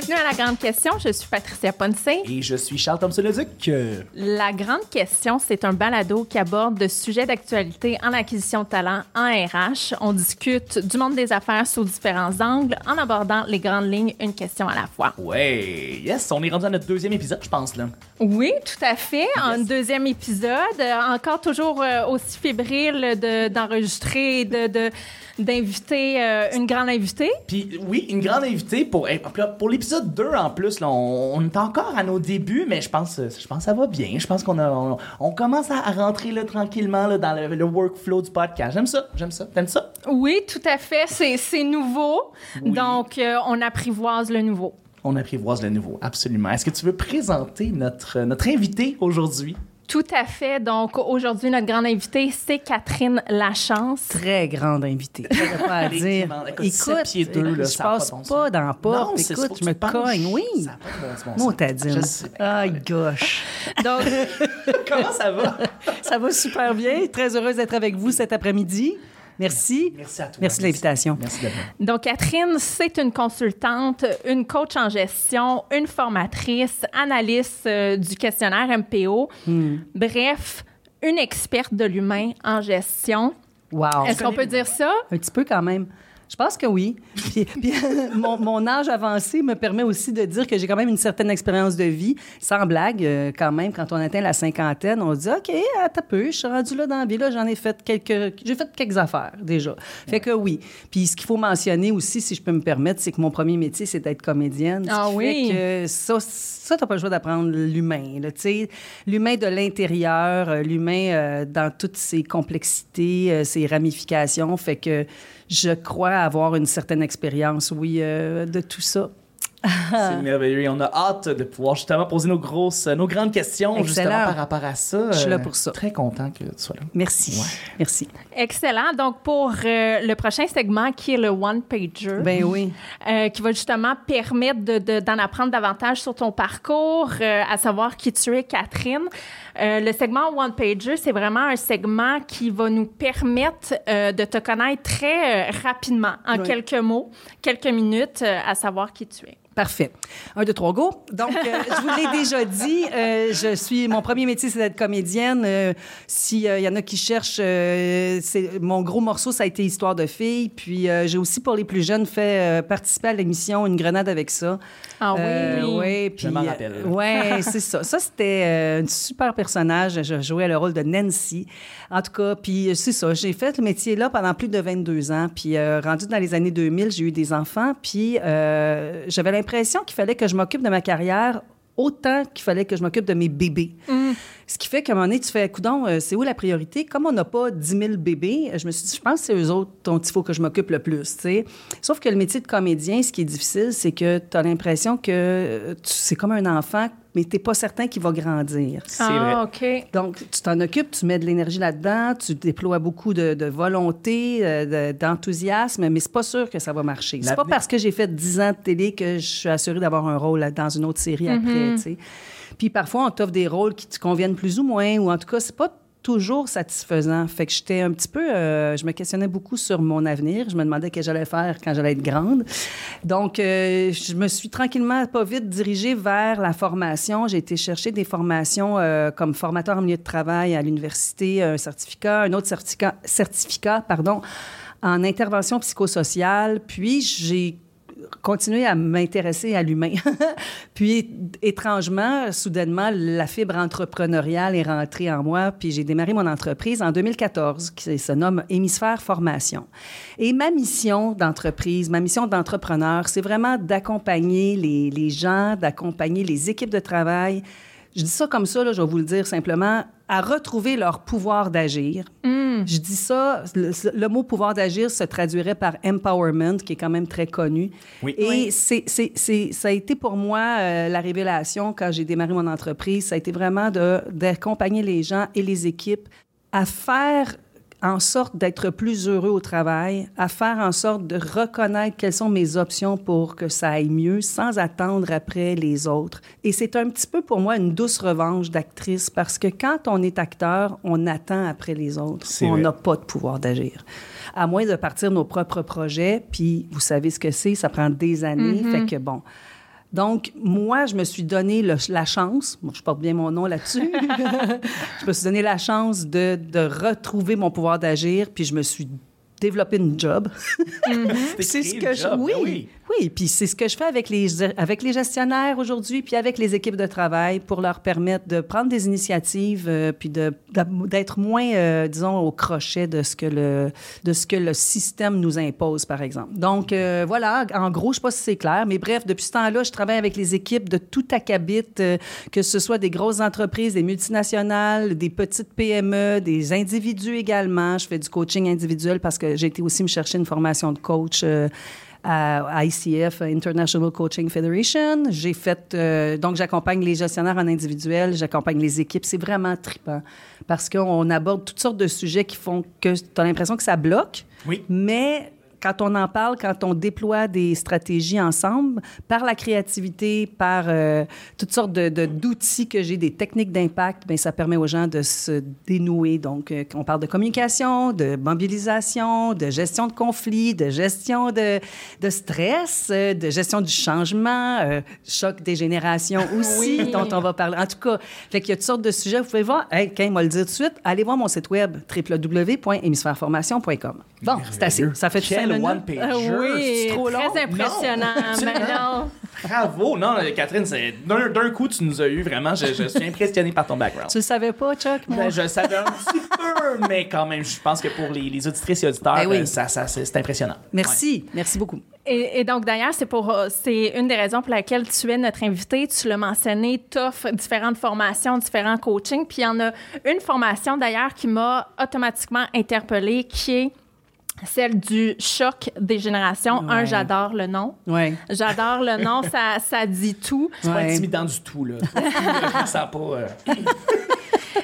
Bienvenue à La Grande Question. Je suis Patricia Poncé. Et je suis Charles Thompson-Leduc. La Grande Question, c'est un balado qui aborde de sujets d'actualité en acquisition de talent en RH. On discute du monde des affaires sous différents angles en abordant les grandes lignes, une question à la fois. Ouais, yes, on est rendu à notre deuxième épisode, je pense, là. Oui, tout à fait. Un deuxième épisode. Euh, encore toujours euh, aussi fébrile de- d'enregistrer et de, de- d'inviter euh, une grande invitée. Puis oui, une grande invitée pour, eh, pour l'épisode 2 en plus, là, on, on est encore à nos débuts, mais je pense, je pense que ça va bien. Je pense qu'on a, on, on commence à, rentrer là, tranquillement là, dans le, le workflow du podcast. J'aime ça, j'aime ça. T'aimes ça? Oui, tout à fait. C'est, c'est nouveau. Oui. Donc, euh, on apprivoise le nouveau. On apprivoise le nouveau, absolument. Est-ce que tu veux présenter notre, notre invité aujourd'hui? Tout à fait. Donc, aujourd'hui, notre grande invitée, c'est Catherine Lachance. Très grande invitée. J'aurais pas à dire. Écoute, sept pieds deux, là, je ça pas passe de bon pas dans la porte. Non, c'est- faut Écoute, je me cogne. Oui. Ça pas de bon. Je sais. Aïe, gosh. Donc, Comment ça va? Ça va super bien. Très heureuse d'être avec vous cet après-midi. Merci. Merci à toi. Merci de l'invitation. Merci donc, Catherine, c'est une consultante, une coach en gestion, une formatrice, analyste euh, du questionnaire MPO. Bref, une experte de l'humain en gestion. Wow. Est-ce qu'on peut dire ça? Un petit peu quand même. Je pense que oui. Puis, puis, mon, mon âge avancé me permet aussi de dire que j'ai quand même une certaine expérience de vie. Sans blague, euh, quand même, quand on atteint la cinquantaine, on se dit OK, attends peu, je suis rendu là dans la vie, là, j'en ai fait quelques. J'ai fait quelques affaires déjà. Fait que oui. Puis ce qu'il faut mentionner aussi, si je peux me permettre, c'est que mon premier métier, c'est d'être comédienne. Ah oui. fait que ça, ça t'as pas le choix d'apprendre l'humain. là, tu sais. L'humain de l'intérieur, euh, l'humain euh, dans toutes ses complexités, euh, ses ramifications. Fait que je crois avoir une certaine expérience, oui, euh, de tout ça. C'est merveilleux. Et on a hâte de pouvoir justement poser nos grosses, nos grandes questions Excellent. justement par rapport à ça. Je suis là Euh, pour ça. Très content que tu sois là. Merci. Ouais. Merci. Excellent. Donc, pour euh, le prochain segment qui est le one-pager, Ben oui. euh, qui va justement permettre de- de- d'en apprendre davantage sur ton parcours, euh, à savoir qui tu es, Catherine. Euh, le segment One Pager, c'est vraiment un segment qui va nous permettre euh, de te connaître très euh, rapidement, en Oui. quelques mots, quelques minutes, euh, à savoir qui tu es. Parfait. Un, deux, trois, go. Donc, euh, je vous l'ai déjà dit, euh, je suis, mon premier métier, c'est d'être comédienne. Euh, S'il y en a qui cherchent, euh, c'est, mon gros morceau, ça a été Histoire de filles. Puis, euh, j'ai aussi, pour les plus jeunes, fait euh, participer à l'émission Une grenade avec ça. Ah oui, Euh, oui. ouais, puis, m'en rappelle. euh, ouais, c'est ça. Ça, c'était euh, un super personnage. Je jouais le rôle de Nancy. En tout cas, puis euh, c'est ça. J'ai fait le métier là pendant plus de 22 ans. Puis, euh, rendu dans les années 2000, j'ai eu des enfants. Puis, euh, j'avais l'impression qu'il fallait que je m'occupe de ma carrière autant qu'il fallait que je m'occupe de mes bébés. Ce qui fait qu'à un moment donné, tu fais, coudon, euh, c'est où la priorité? Comme on n'a pas 10 000 bébés, je me suis dit, je pense que c'est eux autres dont il faut que je m'occupe le plus, tu sais. Sauf que le métier de comédien, ce qui est difficile, c'est que tu as l'impression que c'est comme un enfant, mais tu n'es pas certain qu'il va grandir. C'est ah, vrai. OK. Donc, tu t'en occupes, tu mets de l'énergie là-dedans, tu déploies beaucoup de, de volonté, euh, de- d'enthousiasme, mais c'est pas sûr que ça va marcher. C'est pas parce que j'ai fait 10 ans de télé que je suis assurée d'avoir un rôle dans une autre série après, tu sais. Puis parfois, on t'offre des rôles qui te conviennent plus ou moins, ou en tout cas, c'est pas toujours satisfaisant. Fait que j'étais un petit peu... euh, je me questionnais beaucoup sur mon avenir. Je me demandais ce que j'allais faire quand j'allais être grande. Donc, euh, je me suis tranquillement, pas vite, dirigée vers la formation. J'ai été chercher des formations euh, comme formateur en milieu de travail à l'université, un certificat, un autre certificat, certificat pardon, en intervention psychosociale. Puis, j'ai continué à m'intéresser à l'humain. puis, étrangement, soudainement, la fibre entrepreneuriale est rentrée en moi. Puis, j'ai démarré mon entreprise en 2014, qui se nomme Hémisphère Formation. Et ma mission d'entreprise, ma mission d'entrepreneur, c'est vraiment d'accompagner les, les gens, d'accompagner les équipes de travail. Je dis ça comme ça, là, je vais vous le dire simplement, à retrouver leur pouvoir d'agir. Je dis ça, le, le mot pouvoir d'agir se traduirait par empowerment, qui est quand même très connu. Oui. Et Oui. c'est, c'est, c'est- ça a été pour moi euh, la révélation quand j'ai démarré mon entreprise. Ça a été vraiment de, d'accompagner les gens et les équipes à faire en sorte d'être plus heureux au travail, à faire en sorte de reconnaître quelles sont mes options pour que ça aille mieux sans attendre après les autres. Et c'est un petit peu pour moi une douce revanche d'actrice parce que quand on est acteur, on attend après les autres. On n'a pas de pouvoir d'agir. À moins de partir nos propres projets, puis vous savez ce que c'est, ça prend des années. Fait que bon. Donc, moi, je me suis donné le- la chance, je porte bien mon nom là-dessus, je me suis donné la chance de, de retrouver mon pouvoir d'agir, puis je me suis développé une job. T'es c'est ce que je oui, ben oui. oui, puis c'est ce que je fais avec les avec les gestionnaires aujourd'hui puis avec les équipes de travail pour leur permettre de prendre des initiatives euh, puis de de- d'être moins euh, disons au crochet de ce que le de ce que le système nous impose par exemple. Donc euh, voilà, en gros, je sais pas si c'est clair, mais bref, depuis ce temps-là, je travaille avec les équipes de tout acabit euh, que ce soit des grosses entreprises, des multinationales, des petites PME, des individus également. Je fais du coaching individuel parce que j'ai été aussi me chercher une formation de coach euh, à ICF, International Coaching Federation. J'ai fait, euh, donc j'accompagne les gestionnaires en individuel, j'accompagne les équipes. C'est vraiment trippant parce qu'on aborde toutes sortes de sujets qui font que tu as l'impression que ça bloque, Oui. mais quand on en parle, quand on déploie des stratégies ensemble, par la créativité, par euh, toutes sortes de, de- d'outils que j'ai, des techniques d'impact, bien, ça permet aux gens de se dénouer. Donc, euh, on parle de communication, de mobilisation, de gestion de conflits, de gestion de, de stress, euh, de gestion du changement, euh, choc des générations aussi, Oui. dont on va parler. En tout cas, fait qu'il y a toutes sortes de sujets. Vous pouvez voir, hey, quand m'a le dire tout de suite, allez voir mon site web www.hémisphèreformation.com. Bon, c'est assez. Ça fait tout minutes. one-pager? Ah oui, c'est trop long? très impressionnant. Non, mais non. Bravo! Non, Catherine, c'est- d'un d'un coup, tu nous as eu vraiment. Je, je suis impressionné par ton background. Tu le savais pas, Chuck? moi? Ben, je le savais un petit peu, mais quand même, je pense que pour les, les auditrices et auditeurs, Ben oui. euh, ça, ça, c'est c'est impressionnant. Merci. Merci beaucoup. Et, et donc, d'ailleurs, c'est pour euh, c'est une des raisons pour laquelle tu es notre invité. Tu l'as mentionné, tu offres différentes formations, différents coachings. Puis il y en a une formation, d'ailleurs, qui m'a automatiquement interpellée, qui est celle du choc des générations. Un, Ouais. j'adore le nom. Oui. J'adore le nom, ça, ça dit tout. C'est pas Ouais. intimidant du tout, là. ça pas. euh,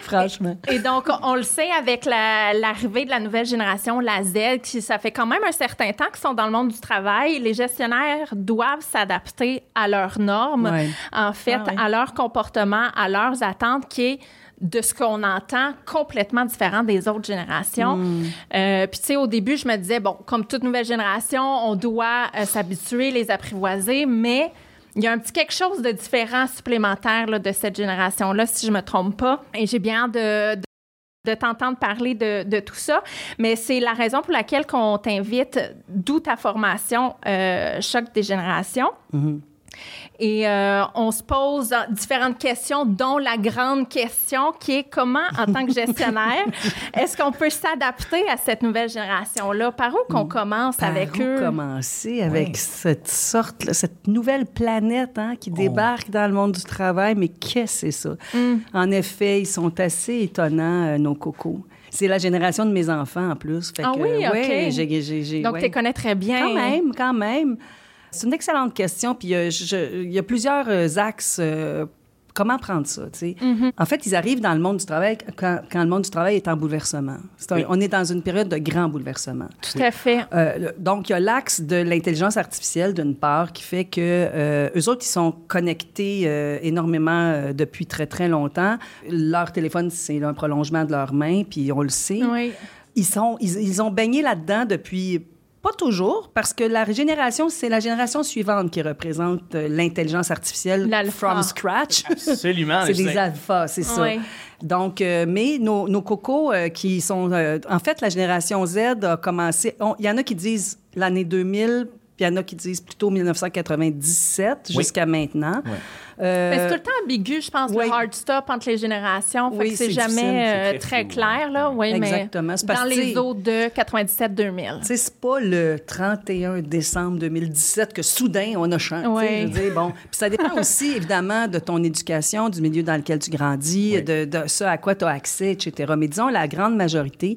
Franchement. Et donc, on le sait avec la- l'arrivée de la nouvelle génération, la Z, qui ça fait quand même un certain temps qu'ils sont dans le monde du travail. Les gestionnaires doivent s'adapter à leurs normes, Ouais. en fait, Ah ouais. à leur comportement, à leurs attentes, qui est de ce qu'on entend complètement différent des autres générations. Hmm. Euh, Puis, tu sais, au début, je me disais, bon, comme toute nouvelle génération, on doit euh, s'habituer, les apprivoiser, mais il y a un petit quelque chose de différent supplémentaire là, de cette génération-là, si je me trompe pas. Et j'ai bien hâte de, de de t'entendre parler de, de tout ça. Mais c'est la raison pour laquelle qu'on t'invite, d'où ta formation euh, Choc des générations. Et euh, on se pose différentes questions, dont la grande question qui est comment, en tant que gestionnaire, est-ce qu'on peut s'adapter à cette nouvelle génération-là? Par où qu'on commence Par avec où eux? commencer avec cette sorte, cette nouvelle planète hein, Oh. qui débarque dans le monde du travail? Mais qu'est-ce que c'est ça? Mm. En effet, ils sont assez étonnants, euh, nos cocos. C'est la génération de mes enfants, en plus. Fait Ah que, oui, OK. ouais, Donc, ouais. tu les connais très bien. Quand même, quand même. C'est une excellente question. Puis euh, je- il y a plusieurs euh, axes. euh, comment prendre ça, tu sais? Mm-hmm. En fait, ils arrivent dans le monde du travail quand, quand le monde du travail est en bouleversement. C'est un- Oui. On est dans une période de grand bouleversement. Tout à fait. Euh, le- donc, il y a l'axe de l'intelligence artificielle, d'une part, qui fait que euh, eux autres, ils sont connectés euh, énormément euh, depuis très, très longtemps. Leur téléphone, c'est un prolongement de leur main, puis on le sait. Oui. Ils, sont, ils, ils ont baigné là-dedans depuis pas toujours, parce que la génération, c'est la génération suivante qui représente euh, l'intelligence artificielle from scratch. Absolument. c'est des alphas, c'est ça. Ouais. Donc, euh, mais nos, nos cocos euh, qui sont... euh, en fait, la génération Z a commencé... Il y en a qui disent l'année 2000, puis il y en a qui disent plutôt 1997 Oui. jusqu'à maintenant. Ouais. Euh, Mais c'est tout le temps ambigu, je pense, oui. le hard stop entre les générations. Fait Oui, que c'est jamais euh, très, clair, là. Oui, Exactement. Mais dans les eaux de 97-2000. Tu sais, c'est pas le 31 décembre 2017 que soudain on a changé. Ouais. Je veux dire, bon. Puis ça dépend aussi, évidemment, de ton éducation, du milieu dans lequel tu grandis, Oui. de, de ce à quoi tu as accès, etc. Mais disons, la grande majorité,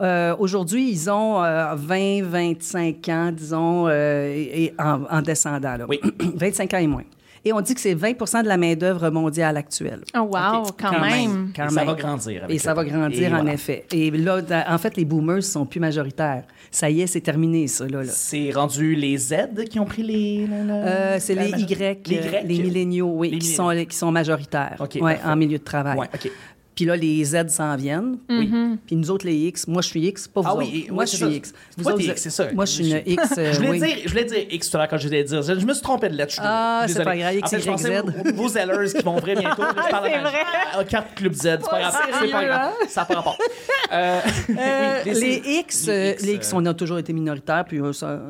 euh, aujourd'hui, ils ont euh, 20, 25 ans, disons, euh, et en, en descendant, là. Oui. 25 ans et moins. Et on dit que c'est 20 de la main-d'œuvre mondiale actuelle. Oh, wow, quand, Quand même. même. Quand Et ça va grandir. avec Et ça va grandir, Et en voilà. effet. Et là, en fait, les boomers sont plus majoritaires. Ça y est, c'est terminé, ça, là. là. C'est rendu les Z qui ont pris les. le- le- Euh, c'est les Y, Les Y. les milléniaux, oui, Les qui, milléniaux. sont, qui sont majoritaires ouais, en milieu de travail. Ouais. Puis là, les Z s'en viennent. Oui. Puis nous autres, les X, moi, je suis X, pas vous Ah autres. oui, moi, je suis ça. X. Vous autres, X, c'est ça. Moi, je suis une X. euh, je, voulais oui. dire, je voulais dire X tout à l'heure quand je voulais dire. Je, je me suis trompé de lettre. Ah, c'est pas grave, En fait, aux, aux nouveaux Zellers qui vont ouvrir bientôt. Parle C'est vrai. à Carte Club Z. C'est pas grave. C'est pas grave. Ça n'a pas. Euh, Euh, oui, les, X, les X, les X, on a toujours été minoritaires, puis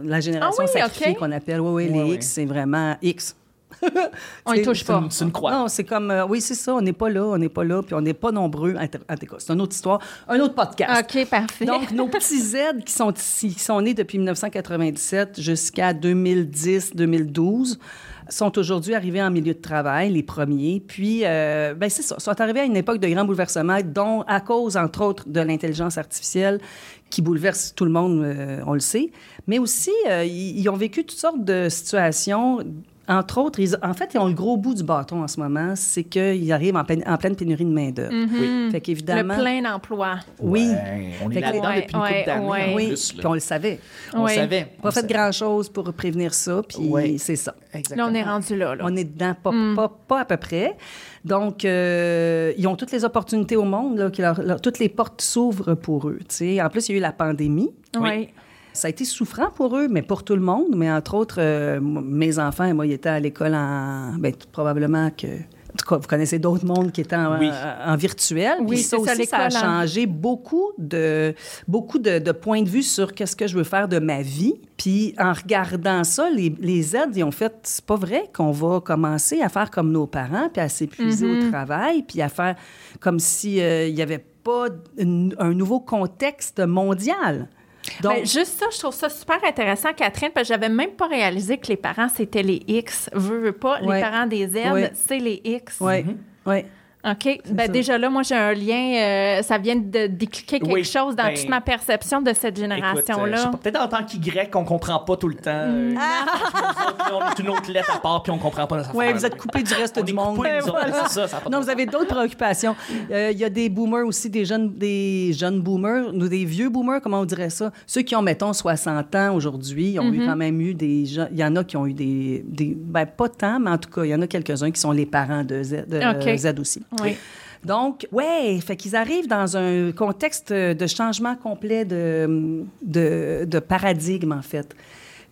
la génération Ah oui, sacrifiée qu'on appelle, oui, oui, les. X, c'est vraiment X. On y touche pas. C'est une croix. Non, c'est comme, euh, oui, c'est ça, on n'est pas là, on n'est pas là, puis on n'est pas nombreux. En en tout cas, c'est une autre histoire, un autre podcast. OK, parfait. Donc, nos petits Z qui sont ici, qui sont nés depuis 1997 jusqu'à 2010-2012, sont aujourd'hui arrivés en milieu de travail, les premiers. Puis, euh, ben c'est ça, sont arrivés à une époque de grands bouleversements, dont à cause, entre autres, de l'intelligence artificielle qui bouleverse tout le monde, euh, on le sait. Mais aussi, euh, ils, ils ont vécu toutes sortes de situations. Entre autres, ils- en fait, ils ont le gros bout du bâton en ce moment, c'est qu'ils arrivent en pleine, en pleine pénurie de main-d'œuvre. Oui. Fait le qu'évidemment. plein d'emploi. Oui. Ouais, on est là-dedans Ouais, depuis une ouais, couple d'années. Oui, plus, puis là. on le savait. On savait. Pas on fait grand-chose pour prévenir ça, puis Ouais. c'est ça. Là, Exactement. on est rendu là. là. On est dedans, pas, Mm. pas, pas à peu près. Donc, euh, ils ont toutes les opportunités au monde, là, qui leur- leur- toutes les portes s'ouvrent pour eux. En plus, il y a eu la pandémie. Oui. Ça a été souffrant pour eux, mais pour tout le monde. Mais entre autres, euh, mes enfants, moi, ils étaient à l'école en... T- probablement que... En tout cas, vous connaissez d'autres mondes qui étaient en, Oui. en- en virtuel. Oui, Puis ça c'est ça, aussi, ça a changé beaucoup de, beaucoup de, de points de vue sur qu'est-ce que je veux faire de ma vie. Puis en regardant ça, les, les aides, ils ont fait, c'est pas vrai qu'on va commencer à faire comme nos parents, puis à s'épuiser au travail, puis à faire comme si euh, il y avait pas une- un nouveau contexte mondial. Donc, Ben, juste ça, je trouve ça super intéressant, Catherine, parce que j'avais même pas réalisé que les parents, c'était les X. Veux, veux pas, Ouais. les parents des Z, Ouais. c'est les X. oui, oui. OK. Ben, déjà là, moi, j'ai un lien, euh, ça vient de décliquer quelque Oui, chose dans ben, toute ma perception de cette euh, génération-là. peut-être en tant qu'Y qu'on comprend pas tout le temps. euh, autres, là, on est une autre lettre à part, puis on comprend pas notre Oui, vous êtes coupé du reste On du monde. coupés, ça, ça a Non, vous avez d'autres préoccupations. Euh, Il y a des boomers aussi, des jeunes, des jeunes boomers, nous des vieux boomers, comment on dirait ça? Ceux qui ont, mettons, 60 ans aujourd'hui, ils ont eu quand même eu des gens. Il y en a qui ont eu des. des ben, pas tant, mais en tout cas, il y en a quelques-uns qui sont les parents de Z, de. Z aussi. Oui. Donc, ouais, fait qu'ils arrivent dans un contexte de changement complet de, de, de paradigme, en fait.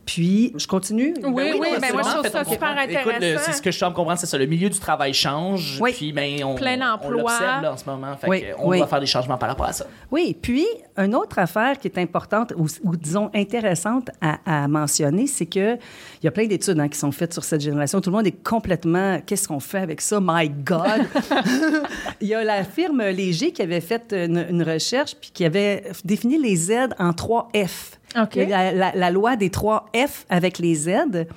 Puis, je continue? Oui, oui, non, ben moi, je trouve ça super intéressant. c'est ce que je suis en comprendre, c'est ça. Le milieu du travail change. Oui. Puis, ben, on, Plein on emploi. l'observe là, en ce moment. Fait Oui, on oui. doit faire des changements par rapport à ça. Oui, puis une autre affaire qui est importante ou, ou disons intéressante à, à mentionner, c'est que il y a plein d'études hein, qui sont faites sur cette génération. Tout le monde est complètement qu'est-ce qu'on fait avec ça? My God. il y a la firme Léger qui avait fait une, une recherche puis qui avait défini les Z en trois F. La, la- la loi des trois F avec les Z.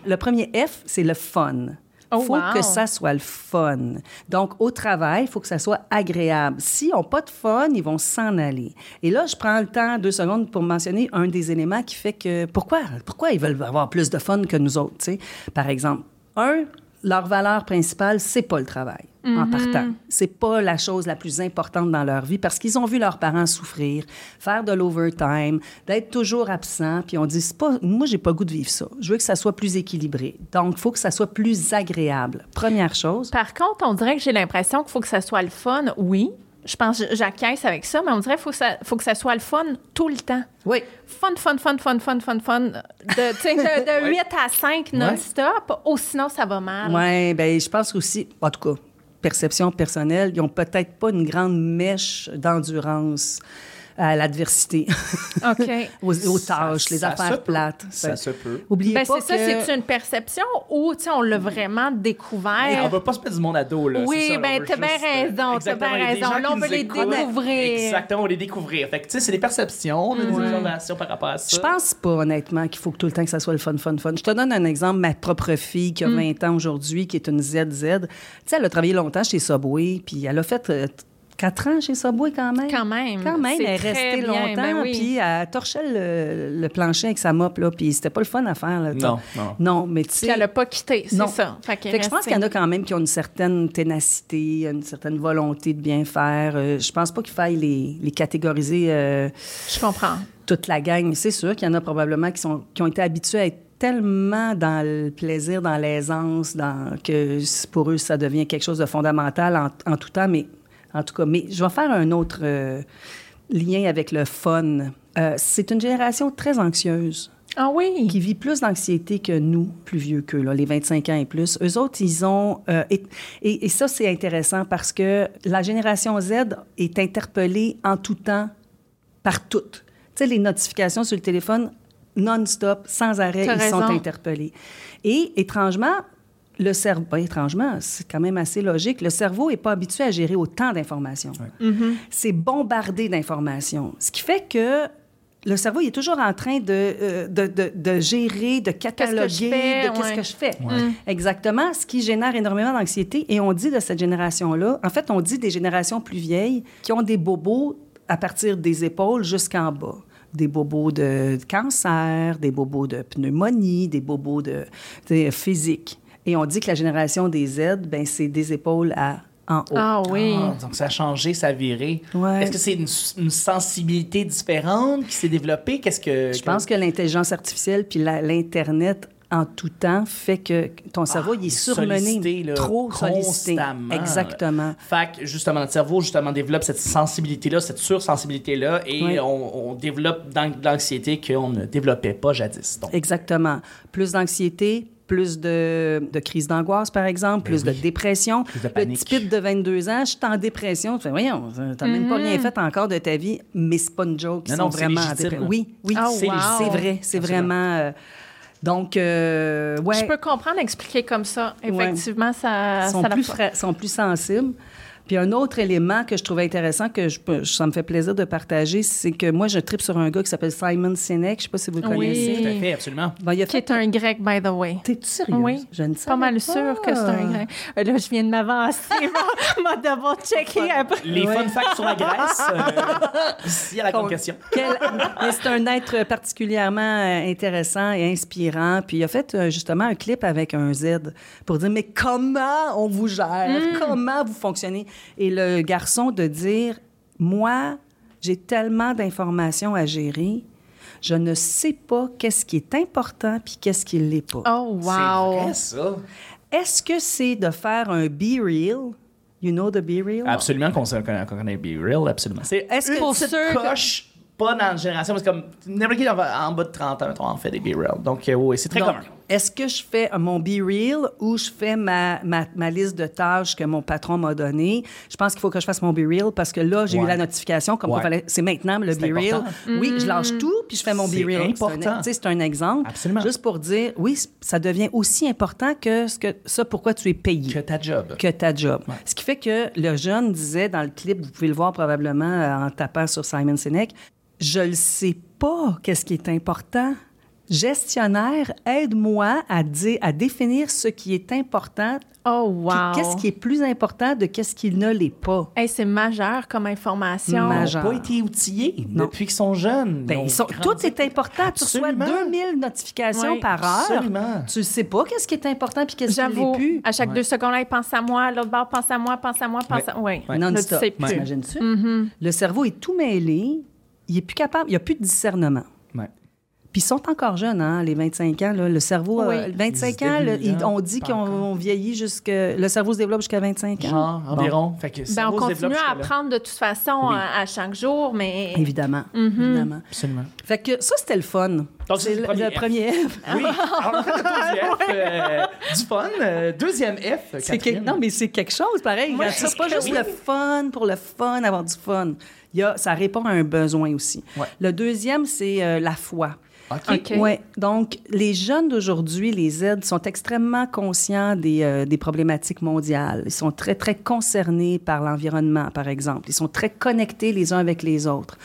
Le premier F, c'est le fun. Il Oh, faut wow. que ça soit le fun. Donc, au travail, il faut que ça soit agréable. S'ils n'ont pas de fun, ils vont s'en aller. Et là, je prends le temps, deux secondes, pour mentionner un des éléments qui fait que... Pourquoi, pourquoi ils veulent avoir plus de fun que nous autres, tu sais? Par exemple, un, leur valeur principale, c'est pas le travail, en partant. C'est pas la chose la plus importante dans leur vie parce qu'ils ont vu leurs parents souffrir, faire de l'overtime, d'être toujours absent, puis on dit, c'est pas... Moi, j'ai pas goût de vivre ça. Je veux que ça soit plus équilibré. Donc, il faut que ça soit plus agréable. Première chose. Par contre, on dirait que j'ai l'impression qu'il faut que ça soit le fun. Oui, je pense que j'acquiesce avec ça, mais on dirait qu'il faut, que ça- faut que ça soit le fun tout le temps. Oui. Fun, fun, fun, fun, fun, fun, fun. De, de, de 8 à 5 non-stop, ou sinon ça va mal. Oui, bien, je pense aussi, en tout cas, perception personnelle, ils ont peut-être pas une grande mèche d'endurance à l'adversité, OK. aux, aux tâches, les ça affaires peut. plates. Ça se peut. Oubliez Ben, pas c'est ça, c'est une perception ou, tu sais, on l'a vraiment Hey, découvert? on veut pas se mettre du monde à dos, là. Oui, ça, ben, t'as bien euh, raison, t'as bien raison. Là, on veut nous les découvrir. Exactement, on les découvrir. Fait que, tu sais, c'est des perceptions, des observations par rapport à ça. Je pense pas, honnêtement, qu'il faut que tout le temps que ça soit le fun, fun, fun. Je te donne un exemple. Ma propre fille, qui a 20 ans aujourd'hui, qui est une ZZ, tu sais, elle a travaillé longtemps chez Subway, puis elle a fait euh, quatre ans chez Subway quand même. Quand même. Quand même, elle est restée bien, longtemps, ben oui. puis elle torchait le, le plancher avec sa mop, là, puis c'était pas le fun à faire. Là, Non, non. Non, mais tu sais... Puis elle n'a pas quitté, c'est Non. ça. Fait, que je pense qu'il y en a quand même qui ont une certaine ténacité, une certaine volonté de bien faire. Euh, je pense pas qu'il faille les, les catégoriser euh, Je comprends. toute la gang. C'est sûr qu'il y en a probablement qui, sont, qui ont été habitués à être tellement dans le plaisir, dans l'aisance, dans, que pour eux, ça devient quelque chose de fondamental en, en tout temps. Mais En tout cas, mais je vais faire un autre euh, lien avec le fun. Euh, c'est une génération très anxieuse Ah oui? qui vit plus d'anxiété que nous, plus vieux qu'eux, là, les 25 ans et plus. Eux autres, ils ont... euh, et, et- et ça, c'est intéressant parce que la génération Z est interpellée en tout temps par toutes. Tu sais, les notifications sur le téléphone, non-stop, sans arrêt, T'as ils sont interpellés. Et étrangement, le cerveau... ben, étrangement, c'est quand même assez logique. Le cerveau n'est pas habitué à gérer autant d'informations. C'est bombardé d'informations. Ce qui fait que le cerveau, il est toujours en train de, euh, de, de- de gérer, de cataloguer, fais, de qu'est-ce ouais. que je fais. Exactement, ce qui génère énormément d'anxiété. Et on dit de cette génération-là, en fait, on dit des générations plus vieilles qui ont des bobos à partir des épaules jusqu'en bas. Des bobos de cancer, des bobos de pneumonie, des bobos de, de physique. Et on dit que la génération des Z, ben, c'est des épaules à en haut. Ah oui. Ah, donc ça a changé, ça a viré. Ouais. Est-ce que c'est une, une sensibilité différente qui s'est développée? Qu'est-ce que... Je pense que l'intelligence artificielle puis l'Internet en tout temps fait que ton cerveau, il est sollicité, surmené, là, trop sollicité. constamment. Exactement. Fait que justement, notre cerveau justement développe cette sensibilité-là, cette sursensibilité-là, et Oui. on, on développe de l'anxiété qu'on ne développait pas jadis. Donc, Exactement. Plus d'anxiété, plus de, de crise d'angoisse, par exemple, plus Ben oui. de dépression. Plus de Le pit de 22 ans, je suis en dépression. Tu fais, voyons, t'as même pas rien fait encore de ta vie, mais c'est pas une joke. Ils Non, sont non, c'est vraiment en. Oui, oui, Ah, c'est wow. vrai. C'est vraiment... euh, donc, euh, ouais. Je peux comprendre expliquer comme ça. Ouais. Effectivement, ça, sont ça plus, la- fra- sont plus sensibles. Puis un autre élément que je trouvais intéressant, que je ça me fait plaisir de partager, c'est que moi, je tripe sur un gars qui s'appelle Simon Sinek. Je sais pas si vous le Oui. connaissez. tout à fait, absolument. Il a Qui fait... est un grec, by the way. T'es-tu sérieuse? Oui. Je ne Pas savais mal pas. sûr que c'est un grec. Euh, Là, je viens de m'avancer. M'a double checké après. Les Ouais. fun facts sur la Grèce, euh, ici à la grande question. Quel- c'est un être particulièrement euh, intéressant et inspirant. Puis il a fait euh, justement un clip avec un Z pour dire mais comment on vous gère, Mm. comment vous fonctionnez? Et le garçon de dire moi j'ai tellement d'informations à gérer, je ne sais pas qu'est-ce qui est important puis qu'est-ce qui l'est pas. Oh, C'est wow. vrai, ça. Est-ce que c'est de faire un be real? You know the be real? Absolument qu'on connaît, Be Real, absolument. C'est Est-ce que- Pour que- coche, pas dans la génération, parce que comme n'importe qui en, en bas de 30 ans, en fait des Be Real. Donc, euh, oui, c'est très Donc, commun. Est-ce que je fais euh, mon Be Real ou je fais ma, ma, ma liste de tâches que mon patron m'a donnée? Je pense qu'il faut que je fasse mon Be Real parce que là, j'ai Ouais. eu la notification comme Ouais. fallait- c'est maintenant le Be Real. Oui, je lâche tout puis je fais mon Be C'est Real. un- important. tu sais, C'est un, exemple. Absolument. Juste pour dire, oui, ça devient aussi important que ce que ça pourquoi tu es payé Que ta job. que ta job. Ce qui fait que le jeune disait dans le clip, vous pouvez le voir probablement euh, en tapant sur Simon Sinek, je ne sais pas qu'est-ce qui est important. Gestionnaire, aide-moi à, dire, à définir ce qui est important. Oh, wow. Qu'est-ce qui est plus important de qu'est-ce qui ne l'est pas? Hey, c'est majeur comme information. Ma- Ils n'ont Majeur. pas été outillés Non. depuis qu'ils sont jeunes. Ben, ils sont- tout est important. Tu reçois Absolument. 2000 notifications Oui, par heure. absolument. Tu ne sais pas qu'est-ce qui est important puis qu'est-ce qui ne l'est plus. à chaque deux secondes, là, il pense à moi, l'autre bord pense à moi, pense à moi, pense Ouais. à... Oui, Ouais. Là, tu sais plus. T'imagines-tu? Le cerveau est tout mêlé. Il est plus capable. Il n'y a plus de discernement. Puis ils sont encore jeunes, hein, les 25 ans. là. le cerveau, Oui. euh, 25 Ils se ans, ils- on dit qu'on vieillit jusque... Le cerveau se développe jusqu'à 25 ans. Genre, environ. Fait que Ben, on se continue à apprendre de toute façon Oui. à, à chaque jour, mais... Évidemment, évidemment. Absolument. Fait que ça, c'était le fun. Donc, c'est le le, premier le F. Oui, alors on a fait le tour du F, euh, du fun. Euh, deuxième F, C'est que- quatrième. non, mais c'est quelque chose, pareil. C'est pas juste le fun pour le fun, avoir du fun. Il y a, ça répond à un besoin aussi. Ouais. Le deuxième, c'est euh, la foi. OK. OK. Oui. Donc, les jeunes d'aujourd'hui, les Z, sont extrêmement conscients des, euh, des problématiques mondiales. Ils sont très, très concernés par l'environnement, par exemple. Ils sont très connectés les uns avec les autres.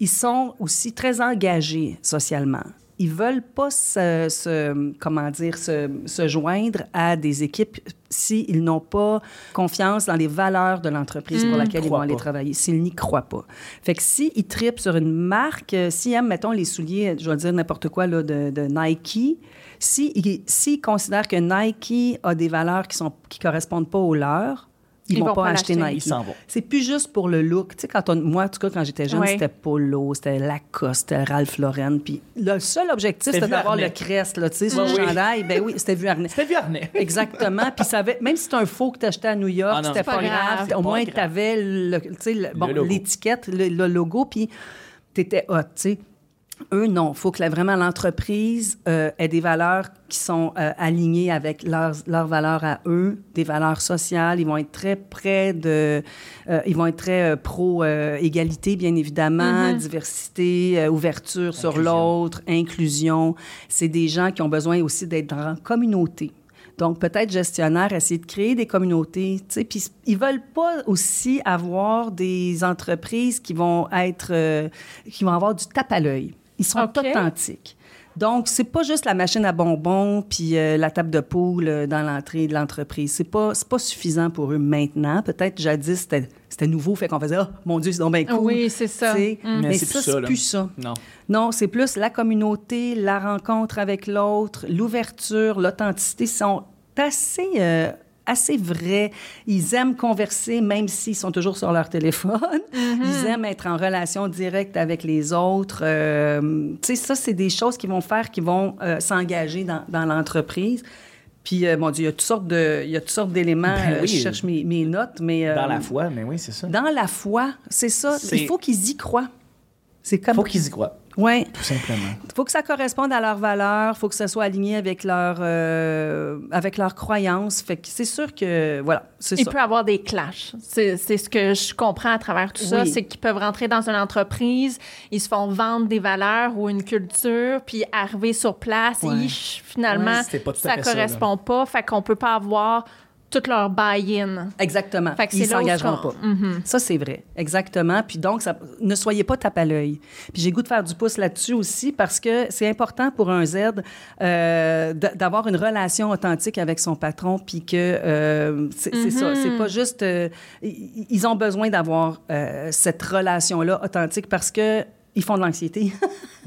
Ils sont aussi très engagés socialement. Ils veulent pas se, se- comment dire, se, se joindre à des équipes s'ils n'ont pas confiance dans les valeurs de l'entreprise pour laquelle ils vont aller travailler, s'ils n'y croient pas. Fait que s'ils tripent sur une marque, euh, s'ils aiment, mettons, les souliers, je vais dire n'importe quoi, là, de, de Nike, s'ils s'ils considèrent que Nike a des valeurs qui ne qui correspondent pas aux leurs, ils, Ils vont, vont pas pas acheter. Nike. Ils s'en vont. C'est plus juste pour le look. Tu sais, quand on, moi, en tout cas, quand j'étais jeune, Oui. c'était Polo, c'était Lacoste, c'était Ralph Lauren. Puis le seul objectif, C'était d'avoir le crest, là, tu sais, sur Oui, le chandail. Ben oui, c'était Vuarnet. C'était vieux harnais. Exactement. Puis ça avait, même si c'était un faux que tu achetais à New York, Ah c'était pas, pas grave. grave. Au moins, tu avais sais, le- bon, logo. l'étiquette, le, le logo, puis tu étais hot, tu sais. Eux, non. Il faut que la- vraiment l'entreprise euh, ait des valeurs qui sont euh, alignées avec leurs, leurs valeurs à eux, des valeurs sociales. Ils vont être très près de... euh, ils vont être très euh, pro-égalité, bien évidemment, diversité, euh, ouverture sur Inclusion. l'autre, inclusion. C'est des gens qui ont besoin aussi d'être en communauté. Donc, peut-être gestionnaire, essayer de créer des communautés, tu sais, puis ils veulent pas aussi avoir des entreprises qui vont être, euh, qui vont avoir du tape à l'œil. Ils sont OK. authentiques. Donc, c'est pas juste la machine à bonbons puis euh, la table de poule euh, dans l'entrée de l'entreprise. C'est pas, c'est pas suffisant pour eux maintenant. Peut-être jadis, c'était, nouveau, fait qu'on faisait « Ah, mon Dieu, c'est donc bien cool! » Oui, c'est ça. Mm. Mais, Mais c'est ça, plus plus ça. Non. Non, c'est plus la communauté, la rencontre avec l'autre, l'ouverture, l'authenticité sont assez, euh, assez vrais. Ils aiment converser, même s'ils sont toujours sur leur téléphone. Ils aiment être en relation directe avec les autres. Euh, tu sais, ça, c'est des choses qui vont faire, qui vont euh, s'engager dans, dans l'entreprise. Puis, euh, mon Dieu, il y a toutes sortes de, il y a toutes sortes d'éléments. Ben Euh, oui. je cherche mes, mes notes, mais... euh, Dans la foi, mais oui, c'est ça. Dans la foi, c'est ça. Il faut qu'ils y croient. C'est comme... Faut qu'ils y croient, Ouais. tout simplement. Il faut que ça corresponde à leurs valeurs, il faut que ça soit aligné avec leur euh, avec leurs croyances. Fait que c'est sûr que voilà, c'est Il ça. peut y avoir des clashs. C'est c'est ce que je comprends à travers tout ça. Oui. C'est qu'ils peuvent rentrer dans une entreprise, ils se font vendre des valeurs ou une culture, puis arriver sur place, Ouais. et ich, finalement, Ouais, pas ça fait ça, correspond pas. Fait qu'on peut pas avoir tout leur buy-in. Exactement. Fait que Ils s'engageront pas. Ça c'est vrai. Exactement. Puis donc ça, ne soyez pas tape à l'œil. Puis j'ai goût de faire du pouce là-dessus aussi parce que c'est important pour un Z euh, d'avoir une relation authentique avec son patron puis que euh, c'est ça, c'est pas juste euh, ils ont besoin d'avoir cette relation là authentique parce que ils font de l'anxiété.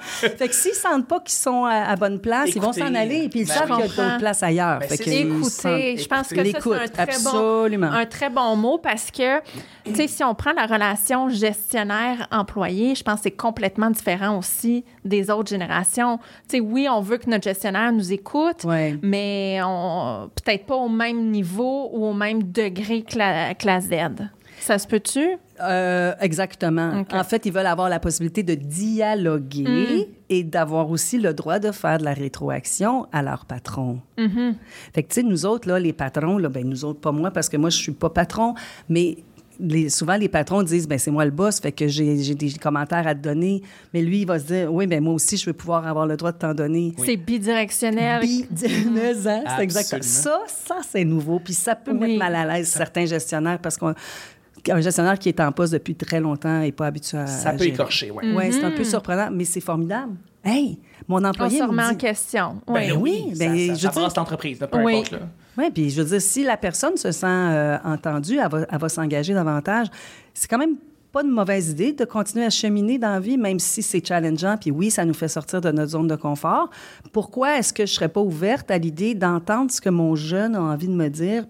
fait que s'ils sentent pas qu'ils sont à, à bonne place, ils vont s'en aller puis ils ben savent qu'il y a d'autres places ailleurs. Ben, fait que sentent- je pense que ça, c'est un très, bon, un très bon mot parce que, tu sais, si on prend la relation gestionnaire-employé, je pense que c'est complètement différent aussi des autres générations. Tu sais, oui, on veut que notre gestionnaire nous écoute, Ouais. mais peut-être pas au même niveau ou au même degré que la, que la Z. Ça se peut-tu? Euh, exactement. En fait, ils veulent avoir la possibilité de dialoguer et d'avoir aussi le droit de faire de la rétroaction à leur patron. Fait que, tu sais, nous autres, là, les patrons, là, ben, nous autres, pas moi, parce que moi, je suis pas patron, mais les- souvent, les patrons disent, ben c'est moi le boss, fait que j'ai des commentaires à te donner. Mais lui, il va se dire, oui, ben moi aussi, je veux pouvoir avoir le droit de t'en donner. C'est bidirectionnel. Bi- mais, hein, c'est exactement. Ça, ça c'est nouveau. Puis ça peut Oui. mettre mal à l'aise certains gestionnaires parce qu'un qu'un gestionnaire qui est en poste depuis très longtemps n'est pas habitué à. Ça à peut gérer. écorcher, oui. Oui, c'est un peu surprenant, mais c'est formidable. Hey, mon On employé se me remet en question. Ben oui. oui, ben, ça, je ça, ça brasse l'entreprise, peu Oui. importe. Là. Oui, puis je veux dire, si la personne se sent euh, entendue, elle va, elle va s'engager davantage. C'est quand même pas une mauvaise idée de continuer à cheminer dans la vie, même si c'est challengeant. Puis oui, ça nous fait sortir de notre zone de confort. Pourquoi est-ce que je serais pas ouverte à l'idée d'entendre ce que mon jeune a envie de me dire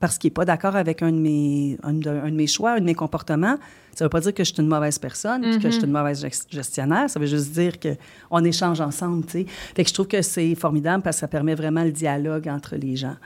parce qu'il n'est pas d'accord avec un de, mes, un, de, un de mes choix, un de mes comportements? Ça ne veut pas dire que je suis une mauvaise personne, que je suis une mauvaise gest- gestionnaire. Ça veut juste dire qu'on échange ensemble, tu sais. Fait que je trouve que c'est formidable parce que ça permet vraiment le dialogue entre les gens.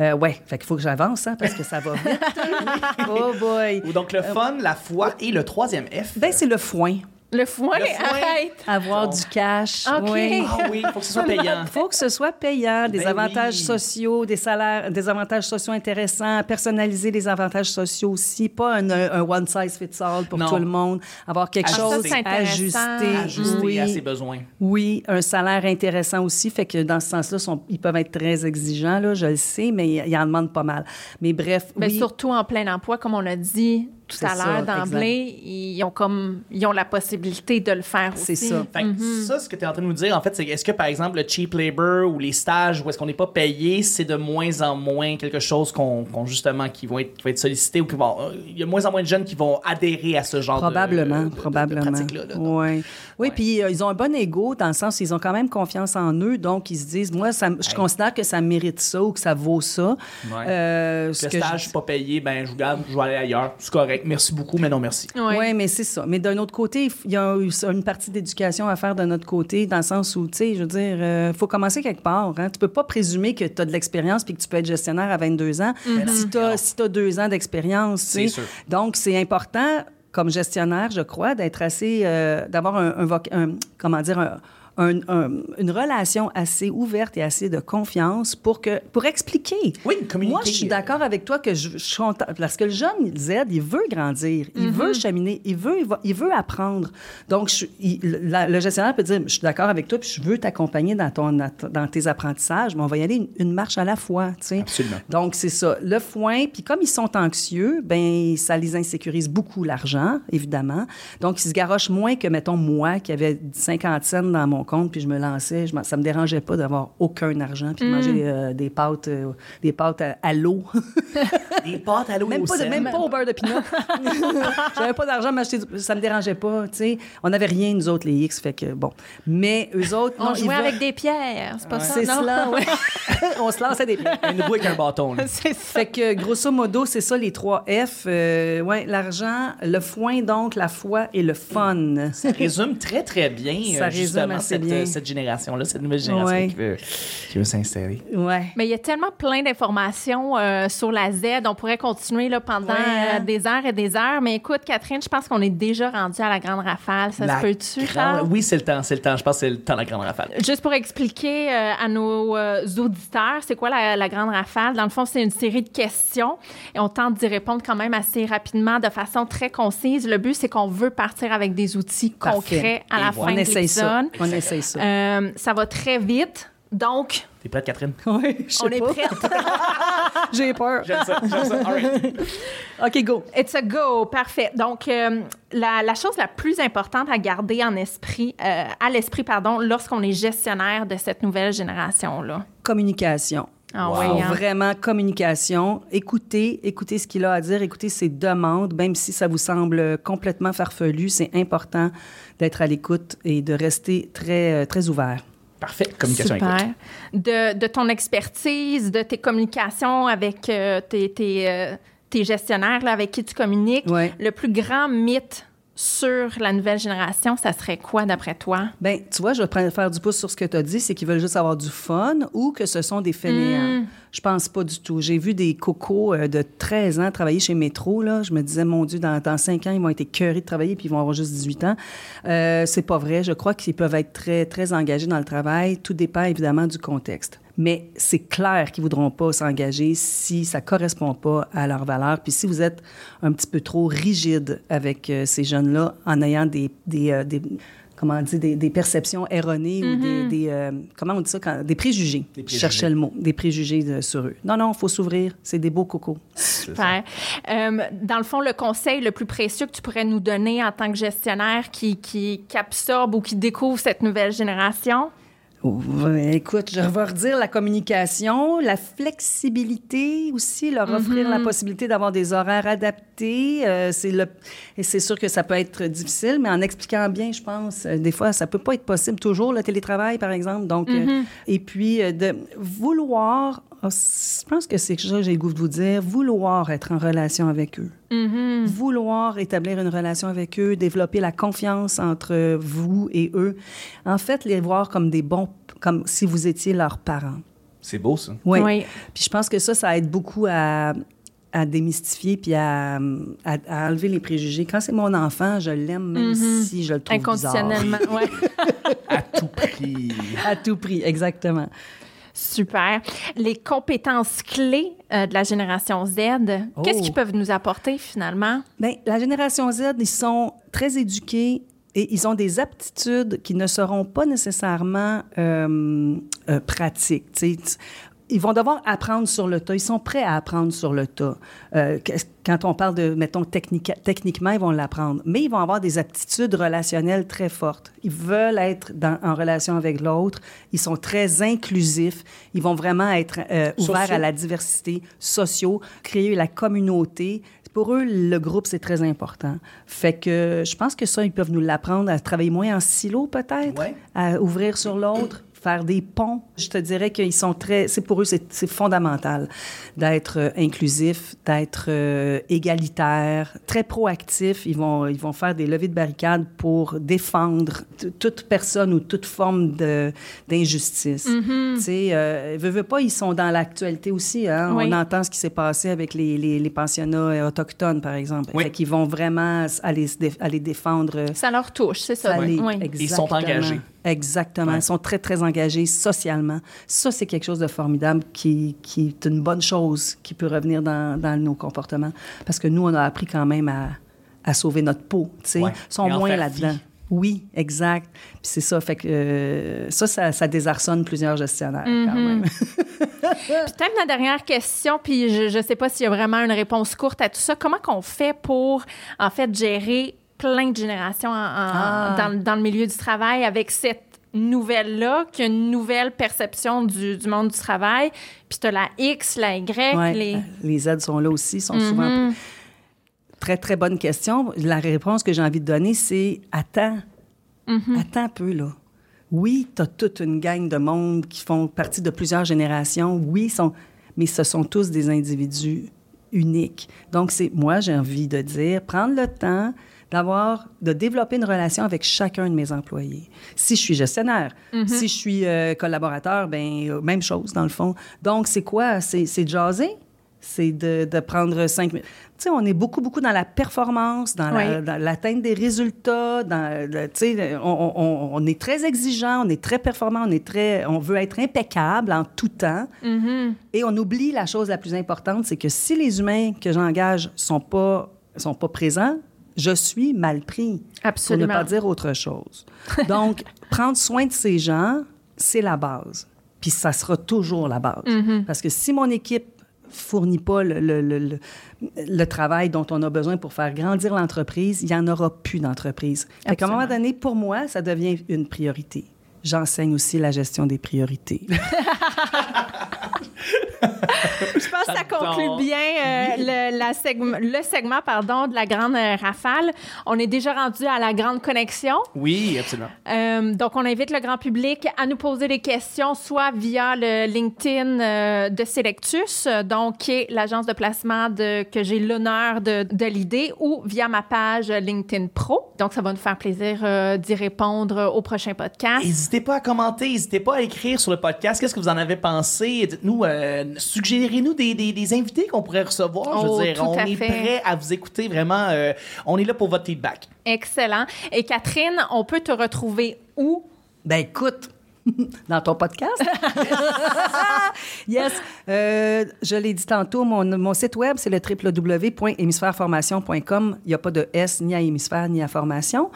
Euh, ouais, fait qu'il faut que j'avance, hein, parce que ça va vite. oh boy! Ou donc le fun, la foi et le troisième F. Ben, c'est le foin. Le foin, Le foin. arrête! Avoir du cash. OK. oui. Ah oui, il faut que ce soit payant. Il faut que ce soit payant, des Ben avantages oui. sociaux, des salaires, des avantages sociaux intéressants, personnaliser les avantages sociaux aussi, pas un, un one size fits all pour Non. tout le monde, avoir quelque Ajusté. chose ajusté, Ajusté oui, à ses besoins. oui, un salaire intéressant aussi, fait que dans ce sens-là, sont- ils peuvent être très exigeants là, je le sais, mais ils en demandent pas mal. Mais bref, Mais oui, surtout en plein emploi, comme on l'a dit, tout à l'heure ça, d'emblée, ils ont comme ils ont la possibilité de le faire aussi. C'est ça. Fait que Mm-hmm. ça, ce que tu es en train de nous dire, en fait, c'est est-ce que, par exemple, le cheap labor ou les stages où est-ce qu'on n'est pas payé, c'est de moins en moins quelque chose qu'on, justement, qui vont être, qui va être sollicité ou qui vont, il y a de moins en moins de jeunes qui vont adhérer à ce genre Probablement, de, de- de- de probablement. là. Ouais. Oui, Ouais. puis euh, ils ont un bon ego dans le sens où ils ont quand même confiance en eux, donc ils se disent, moi, ça, je considère que ça mérite ça ou que ça vaut ça. Ouais. Euh, ce Le que stage, je suis pas payé, ben, je vous garde, je vais aller ailleurs. C'est correct. Merci beaucoup, mais non, merci. Ouais. Oui, mais c'est ça. Mais d'un autre côté, il y a une partie d'éducation à faire de notre côté, dans le sens où, tu sais, je veux dire, il faut commencer quelque part. Hein. Tu peux pas présumer que tu as de l'expérience puis que tu peux être gestionnaire à 22 ans si tu as, si t'as deux ans d'expérience. Donc, c'est important, comme gestionnaire, je crois, d'être assez. euh, d'avoir un, un- Comment dire? un- un- un- une relation assez ouverte et assez de confiance pour que pour expliquer. Oui, communiquer. Moi, je suis d'accord avec toi que je, je suis parce que le jeune Z, il veut grandir, il veut cheminer, il veut, il, va- il veut apprendre. Donc, je, il- la- le gestionnaire peut dire, je suis d'accord avec toi, puis je veux t'accompagner dans ton dans tes apprentissages, mais on va y aller une, une marche à la fois, tu sais. Absolument. Donc, c'est ça. Le foin, puis comme ils sont anxieux, ben ça les insécurise beaucoup l'argent, évidemment. Donc, ils se garochent moins que, mettons, moi, qui avait 50 cents dans mon compte, puis je me lançais. Je, ça me dérangeait pas d'avoir aucun argent, puis de manger euh, des pâtes, euh, des pâtes à, à l'eau. Des pâtes à l'eau même, au pas de- même pas au beurre de pinot. J'avais pas d'argent, mais ça me dérangeait pas, tu sais. On n'avait rien, nous autres, les X, fait que bon. Mais eux autres, On non, jouait veulent- avec des pierres, c'est pas ça, C'est non? cela, oui. On se lançait des pierres. Un bout avec un bâton. là. c'est ça. Fait que, grosso modo, c'est ça les trois F. Euh, ouais, l'argent, le foin, donc, la foi et le fun. Ça résume très, très bien, Ça euh, résume assez cette, euh, cette génération-là, cette nouvelle génération Ouais. qui veut, qui veut s'installer. Ouais. Mais il y a tellement plein d'informations euh, sur la Z. On pourrait continuer là, pendant Ouais, hein? euh, des heures et des heures. Mais écoute, Catherine, je pense qu'on est déjà rendu à la grande rafale. Ça La se peut-tu, grande-? Oui, c'est le temps, c'est le temps. Je pense que c'est le temps de la grande rafale. Juste pour expliquer euh, à nos euh, auditeurs, c'est quoi la, la grande rafale? Dans le fond, c'est une série de questions et on tente d'y répondre quand même assez rapidement, de façon très concise. Le but, c'est qu'on veut partir avec des outils Parfait. concrets à la Et fin On de l'épisode. On essaye ça. Euh, ça va très vite. Donc, T'es prête, Catherine? oui, je sais on est prête. J'ai peur. J'aime ça, j'aime ça. All right. OK, go. It's a go, parfait. Donc, euh, la, la chose la plus importante à garder en esprit, euh, à l'esprit, pardon, lorsqu'on est gestionnaire de cette nouvelle génération-là. Communication. Ah Wow. oui, Faut hein? Vraiment, communication. Écoutez, écoutez ce qu'il a à dire, écoutez ses demandes, même si ça vous semble complètement farfelu, c'est important d'être à l'écoute et de rester très, euh, très ouvert. Parfait. Communication Super. écoute. De, de ton expertise, de tes communications avec euh, tes, tes, euh, tes gestionnaires là, avec qui tu communiques, Ouais. le plus grand mythe sur la nouvelle génération, ça serait quoi d'après toi? Ben, tu vois, je vais faire du pouce sur ce que tu as dit, c'est qu'ils veulent juste avoir du fun ou que ce sont des fainéants. Je pense pas du tout. J'ai vu des cocos euh, de 13 ans travailler chez Métro, là. Je me disais, mon Dieu, dans, dans 5 ans, ils vont être écœurés de travailler puis ils vont avoir juste 18 ans. Euh, c'est pas vrai. Je crois qu'ils peuvent être très, très engagés dans le travail. Tout dépend évidemment du contexte. Mais c'est clair qu'ils voudront pas s'engager si ça correspond pas à leurs valeurs. Puis si vous êtes un petit peu trop rigide avec euh, ces jeunes-là en ayant des, des, euh, des- comment on dit, des, des perceptions erronées ou des, des, euh, comment on dit ça, quand- des préjugés. Des Je cherchais le mot, des préjugés sur eux. Non, non, il faut s'ouvrir. C'est des beaux cocos. Super. Euh, dans le fond, le conseil le plus précieux que tu pourrais nous donner en tant que gestionnaire qui, qui, qui absorbe ou qui découvre cette nouvelle génération? Écoute, je vais redire la communication, la flexibilité aussi, leur offrir la possibilité d'avoir des horaires adaptés. euh, c'est le, et c'est sûr que ça peut être difficile, mais en expliquant bien, je pense, euh, des fois, ça peut pas être possible toujours le télétravail, par exemple. Donc, euh, et puis de vouloir, je pense que c'est quelque chose que j'ai le goût de vous dire, vouloir être en relation avec eux. Vouloir établir une relation avec eux, développer la confiance entre vous et eux. En fait, les voir comme des bons, comme si vous étiez leurs parents. C'est beau, ça. Oui. Oui. Puis je pense que ça, ça aide beaucoup à, à démystifier puis à, à- à enlever les préjugés. Quand c'est mon enfant, je l'aime même si je le trouve bizarre. Inconditionnellement. Ouais. À tout prix. À tout prix, exactement. Super. Les compétences clés euh, de la génération Z, qu'est-ce Oh. qu'ils peuvent nous apporter finalement? Bien, la génération Z, ils sont très éduqués et ils ont des aptitudes qui ne seront pas nécessairement euh, euh, pratiques. Ils vont devoir apprendre sur le tas. Ils sont prêts à apprendre sur le tas. Euh, quand on parle de, mettons, technique, techniquement, ils vont l'apprendre. Mais ils vont avoir des aptitudes relationnelles très fortes. Ils veulent être dans, en relation avec l'autre. Ils sont très inclusifs. Ils vont vraiment être euh, ouverts à la diversité, sociaux, créer la communauté. Pour eux, le groupe, c'est très important. Fait que je pense que ça, ils peuvent nous l'apprendre à travailler moins en silo, peut-être, à ouvrir sur l'autre faire des ponts. Je te dirais qu'ils sont très, c'est pour eux, c'est fondamental d'être euh, inclusif, d'être euh, égalitaire, très proactif. Ils vont, ils vont faire des levées de barricades pour défendre toute personne ou toute forme d'injustice. Mm-hmm. Tu sais, euh, veut, pas, ils sont dans l'actualité aussi. Hein? On entend ce qui s'est passé avec les, les, les, pensionnats autochtones, par exemple. Oui. Fait vont vraiment aller, aller défendre. Ça leur touche, c'est ça. oui. Ils sont engagés. Exactement. Ils sont très, très engagés socialement. Ça, c'est quelque chose de formidable qui, qui, est une bonne chose qui peut revenir dans, dans, nos comportements. Parce que nous, on a appris quand même à, à sauver notre peau. Tu sais, Ils sont moins là-dedans. Oui, exact. Puis c'est ça, fait que euh, ça, ça, désarçonne plusieurs gestionnaires quand mm-hmm. même. Peut-être ma dernière question, puis je ne sais pas s'il y a vraiment une réponse courte à tout ça. Comment qu'on fait pour, en fait, gérer plein de générations ah. dans, dans, le milieu du travail avec cette nouvelle-là, qui a une nouvelle perception du, du monde du travail. Puis tu as la X, la Y. les... les aides sont là aussi, sont souvent. Mm-hmm. Très, très bonne question. La réponse que j'ai envie de donner, c'est attends. Mm-hmm. Attends un peu, là. Oui, tu as toute une gang de monde qui font partie de plusieurs générations. Oui, sont... mais ce sont tous des individus uniques. Donc, c'est moi, j'ai envie de dire, prendre le temps d'avoir, de développer une relation avec chacun de mes employés. Si je suis gestionnaire, mhm. si je suis euh, collaborateur, ben euh, même chose dans le fond. Donc c'est quoi? C'est, de jaser, c'est de, de, prendre cinq minutes. Tu sais, on est beaucoup, beaucoup dans la performance, dans, l'atteinte des résultats. Dans, tu sais, on, on, on, est très exigeant, on est très performant, on est très, on veut être impeccable en tout temps. Mhm. Et on oublie la chose la plus importante, c'est que si les humains que j'engage sont pas sont pas présents, je suis mal pris. Absolument. Pour ne pas dire autre chose. Donc, prendre soin de ces gens, c'est la base. Puis ça sera toujours la base. Mm-hmm. Parce que si mon équipe fournit pas le, le, le, le, travail dont on a besoin pour faire grandir l'entreprise, il n'y en aura plus d'entreprise. À un moment donné, pour moi, ça devient une priorité. J'enseigne aussi la gestion des priorités. Je pense que ça conclut bien euh, le, la le segment pardon, de la grande euh, rafale. On est déjà rendu à la grande connexion. Oui, absolument. Euh, donc, on invite le grand public à nous poser des questions, soit via le LinkedIn de Selectus, donc qui est l'agence de placement de, que j'ai l'honneur de, de l'idée, ou via ma page LinkedIn Pro. Donc, ça va nous faire plaisir d'y répondre au prochain podcast. N'hésitez pas à commenter, n'hésitez pas à écrire sur le podcast. Qu'est-ce que vous en avez pensé? Dites-nous, suggérez-nous des, des, des invités qu'on pourrait recevoir. je veux oh, dire, on est prêt à vous écouter vraiment. Euh, on est là pour votre feedback. Excellent. Et Catherine, on peut te retrouver où? Ben écoute, dans ton podcast? yes. Euh, je l'ai dit tantôt, mon, mon site web, c'est le www.hémisphèreformation.com. Il n'y a pas de S ni à hémisphère ni à formation.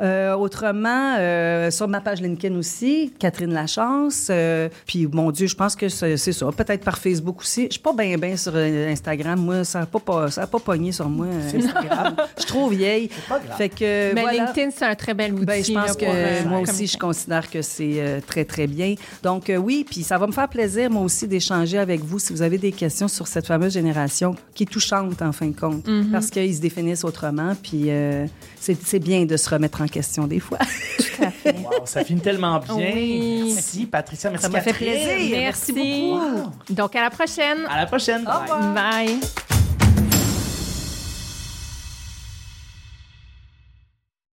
Euh, autrement, euh, sur ma page LinkedIn aussi, Catherine Lachance. Euh, puis, mon Dieu, je pense que c'est ça. Peut-être par Facebook aussi. Je suis pas bien, bien sur Instagram. Moi, ça n'a pas, ça pas pogné sur moi, Instagram. je suis trop vieille. C'est pas grave. Fait que, Mais LinkedIn, c'est un très bel outil. Ben, je pense que moi aussi, je considère que c'est très, très bien. Donc, oui, puis ça va me faire plaisir, moi aussi, d'échanger avec vous si vous avez des questions sur cette fameuse génération qui est touchante, en fin de compte, mm-hmm. parce qu'ils se définissent autrement. Puis, c'est bien de se remettre en question des fois. Tout à fait. ça finit tellement bien. Merci, Patricia. Merci, Ça m'a fait plaisir. Merci, beaucoup. Donc, à la prochaine. À la prochaine. Bye. Bye.